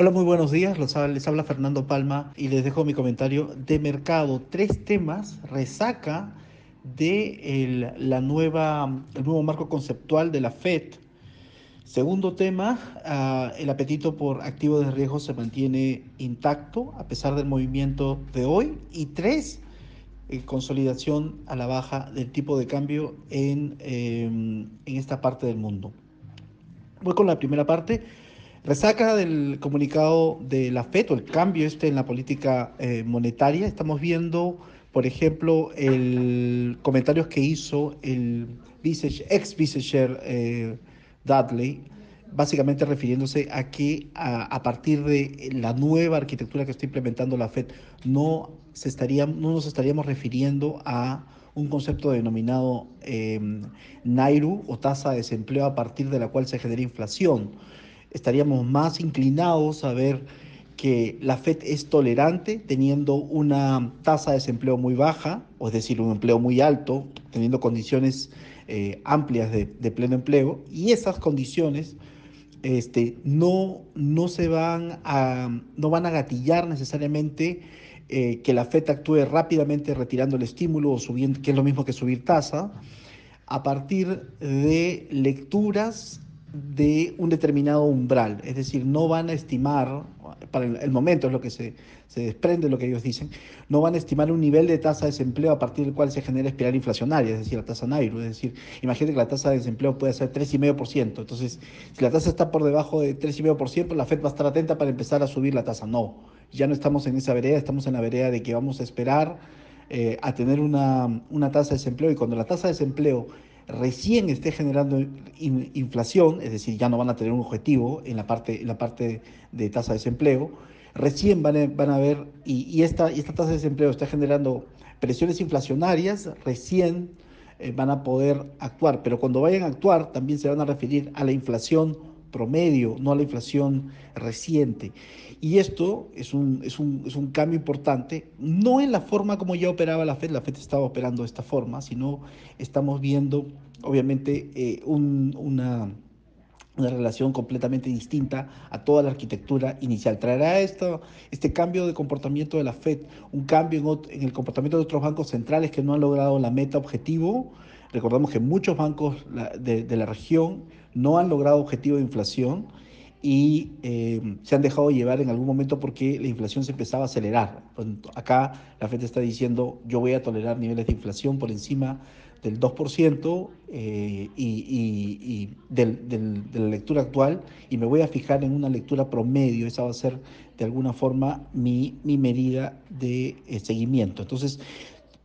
Hola, muy buenos días. Les habla Fernando Palma y les dejo mi comentario de mercado. Tres temas resaca de la nueva, el nuevo marco conceptual de la FED. Segundo tema, uh, el apetito por activos de riesgo se mantiene intacto a pesar del movimiento de hoy. Y tres, eh, consolidación a la baja del tipo de cambio en, eh, en esta parte del mundo. Voy con la primera parte. Resaca del comunicado de la FED o el cambio este en la política eh, monetaria. Estamos viendo, por ejemplo, el comentarios que hizo el ex vicechair eh, Dudley, básicamente refiriéndose a que a, a, partir de la nueva arquitectura que está implementando la FED no, se estaría, no nos estaríamos refiriendo a un concepto denominado eh, Nairu o tasa de desempleo a partir de la cual se genera inflación estaríamos más inclinados a ver que la FED es tolerante teniendo una tasa de desempleo muy baja, o es decir, un empleo muy alto, teniendo condiciones eh, amplias de, pleno empleo, y esas condiciones este, no, no, se van a, no van a gatillar necesariamente eh, que la FED actúe rápidamente retirando el estímulo o subiendo, que es lo mismo que subir tasa, a partir de lecturas de un determinado umbral, es decir, no van a estimar, para el momento es lo que se, se, desprende de lo que ellos dicen, no van a estimar un nivel de tasa de desempleo a partir del cual se genera espiral inflacionaria, es decir, la tasa Nairo, es decir, imagínate que la tasa de desempleo puede ser 3,5%, entonces si la tasa está por debajo de 3,5%, la Fed va a estar atenta para empezar a subir la tasa, no, ya no estamos en esa vereda, estamos en la vereda de que vamos a esperar eh, a tener una, una tasa de desempleo y cuando la tasa de desempleo recién esté generando in, inflación, es decir, ya no van a tener un objetivo en la parte, en la parte de tasa de desempleo, recién van a, van a ver, y, y, esta, y esta tasa de desempleo está generando presiones inflacionarias, recién eh, van a poder actuar, pero cuando vayan a actuar también se van a referir a la inflación promedio, no a la inflación reciente. Y esto es un, es, un, es un cambio importante, no en la forma como ya operaba la FED, la FED estaba operando de esta forma, sino estamos viendo, obviamente, eh, un, una, una relación completamente distinta a toda la arquitectura inicial. Traerá esto, este cambio de comportamiento de la Fed, un cambio en, el comportamiento de otros bancos centrales que no han logrado la meta objetivo. Recordamos que muchos bancos de la región no han logrado objetivo de inflación y eh, se han dejado llevar en algún momento porque la inflación se empezaba a acelerar. Acá la FED está diciendo yo voy a tolerar niveles de inflación por encima del 2% eh, y, y, del, del, de la lectura actual y me voy a fijar en una lectura promedio. Esa va a ser de alguna forma mi, mi medida de eh, seguimiento. Entonces,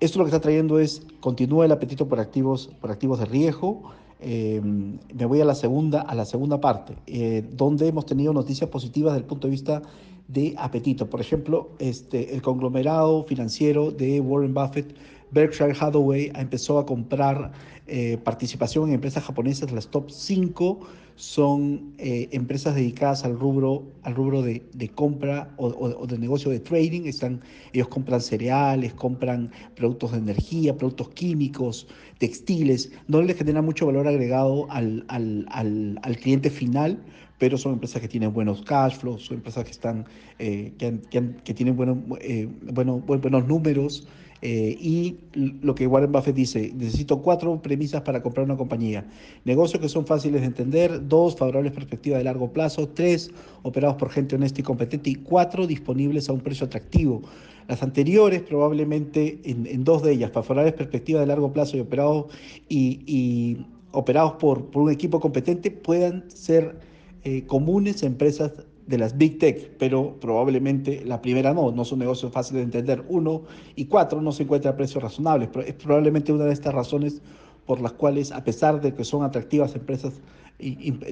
esto lo que está trayendo es, continúa el apetito por activos, por activos de riesgo, eh, me voy a la segunda, a la segunda parte, eh, donde hemos tenido noticias positivas desde el punto de vista de apetito. Por ejemplo, este, el conglomerado financiero de Warren Buffett, Berkshire Hathaway, empezó a comprar eh, participación en empresas japonesas, las top 5 son eh, empresas dedicadas al rubro, al rubro de, de compra o, o, o, de negocio de trading. Están, ellos compran cereales, compran productos de energía, productos químicos, textiles. No les genera mucho valor agregado al, al, al, al cliente final, pero son empresas que tienen buenos cash flows, son empresas que, están, eh, que, han, que, han, que, tienen buenos, eh, bueno, buenos números. Eh, y lo que Warren Buffett dice, necesito cuatro premisas para comprar una compañía. Negocios que son fáciles de entender, dos, favorables perspectivas de largo plazo, tres, operados por gente honesta y competente, y cuatro, disponibles a un precio atractivo. Las anteriores, probablemente en, dos de ellas, favorables perspectivas de largo plazo y operados, y, operados por, por un equipo competente, puedan ser eh, comunes empresas de las Big Tech, pero probablemente la primera no, no son negocios fáciles de entender. Uno y cuatro no se encuentran a precios razonables, pero es probablemente una de estas razones por las cuales, a pesar de que son atractivas empresas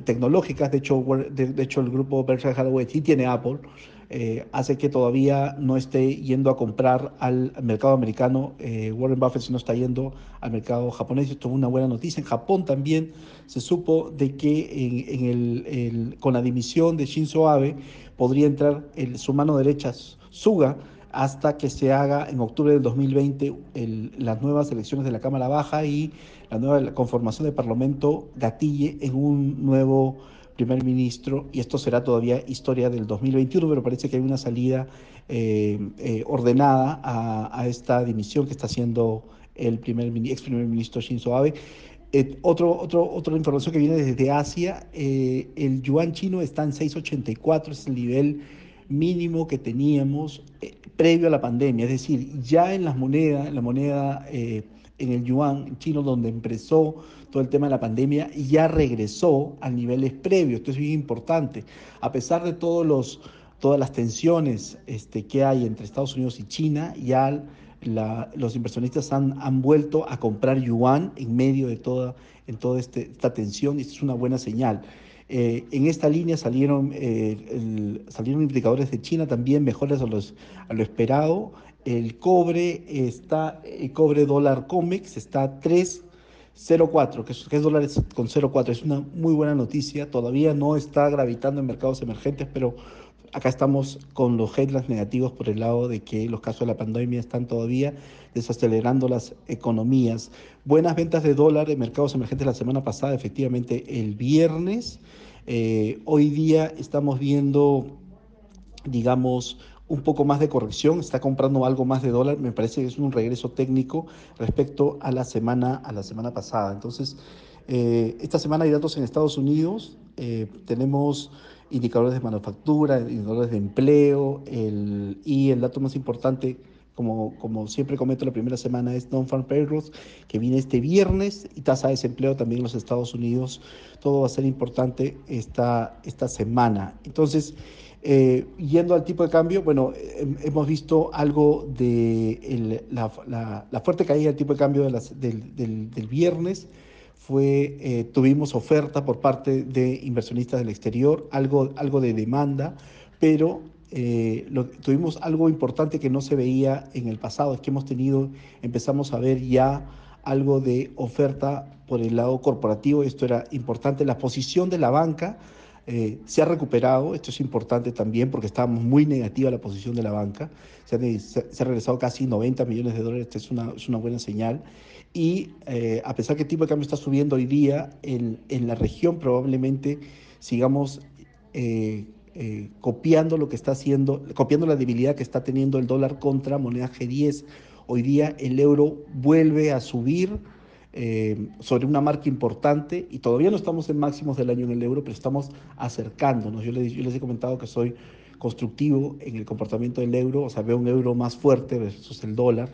tecnológicas, de hecho, de, hecho el grupo Berkshire Hathaway sí tiene Apple, eh, hace que todavía no esté yendo a comprar al mercado americano. Eh, Warren Buffett si no está yendo al mercado japonés. Esto es una buena noticia. En Japón también se supo de que en, en el, el, con la dimisión de Shinzo Abe podría entrar el, su mano derecha, Suga, hasta que se haga en octubre del 2020 el, las nuevas elecciones de la Cámara Baja y la nueva conformación del Parlamento gatille en un nuevo primer ministro y esto será todavía historia del 2021, pero parece que hay una salida eh, eh, ordenada a, esta dimisión que está haciendo el primer, ex primer ministro Shinzo Abe. Eh, otro, otro, otra información que viene desde Asia, el yuan chino está en 6.84, es el nivel mínimo que teníamos previo a la pandemia, es decir, ya en las monedas, la moneda en el yuan chino donde empezó todo el tema de la pandemia, ya regresó a niveles previos. Esto es bien importante. A pesar de todos los, todas las tensiones este, que hay entre Estados Unidos y China, ya los inversionistas han, han, vuelto a comprar yuan en medio de toda, en toda este, esta tensión y esto es una buena señal. Eh, en esta línea salieron, eh, salieron indicadores de China también mejores a, los, a lo esperado. El cobre está, el cobre dólar COMEX está 3.04, que es, que es dólares con 0.4. Es una muy buena noticia. Todavía no está gravitando en mercados emergentes, pero acá estamos con los headlines negativos por el lado de que los casos de la pandemia están todavía desacelerando las economías. Buenas ventas de dólar en mercados emergentes la semana pasada, efectivamente el viernes. Eh, hoy día estamos viendo, digamos, un poco más de corrección, está comprando algo más de dólar, me parece que es un regreso técnico respecto a la semana, a la semana pasada. Entonces, eh, esta semana hay datos en Estados Unidos, eh, tenemos indicadores de manufactura, indicadores de empleo, el, y el dato más importante, como, como siempre comento la primera semana, es Non-Farm Payrolls, que viene este viernes, y tasa de desempleo también en los Estados Unidos. Todo va a ser importante esta, esta semana. Entonces, eh, yendo al tipo de cambio, bueno, hemos visto algo de la, fuerte caída del tipo de cambio del, viernes. Fue, eh, tuvimos oferta por parte de inversionistas del exterior, algo, algo de demanda, pero eh, tuvimos algo importante que no se veía en el pasado, es que hemos tenido, empezamos a ver ya algo de oferta por el lado corporativo, esto era importante, la posición de la banca eh, se ha recuperado, esto es importante también porque estábamos muy negativa la posición de la banca, se, ha regresado casi 90 millones de dólares, esta es una, una buena señal. Y eh, a pesar que el tipo de cambio está subiendo hoy día, en, en la región probablemente sigamos eh, copiando lo que está haciendo, copiando la debilidad que está teniendo el dólar contra moneda G10. Hoy día el euro vuelve a subir eh, sobre una marca importante y todavía no estamos en máximos del año en el euro, pero estamos acercándonos. Yo les, he comentado que soy constructivo en el comportamiento del euro, o sea, veo un euro más fuerte versus el dólar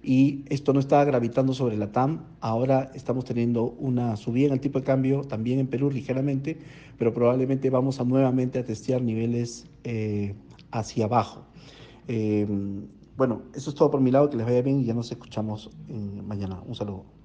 y esto no estaba gravitando sobre la TAM. Ahora estamos teniendo una subida en el tipo de cambio, también en Perú ligeramente, pero probablemente vamos a nuevamente a testear niveles eh, hacia abajo. Eh, bueno, eso es todo por mi lado, que les vaya bien y ya nos escuchamos mañana. Un saludo.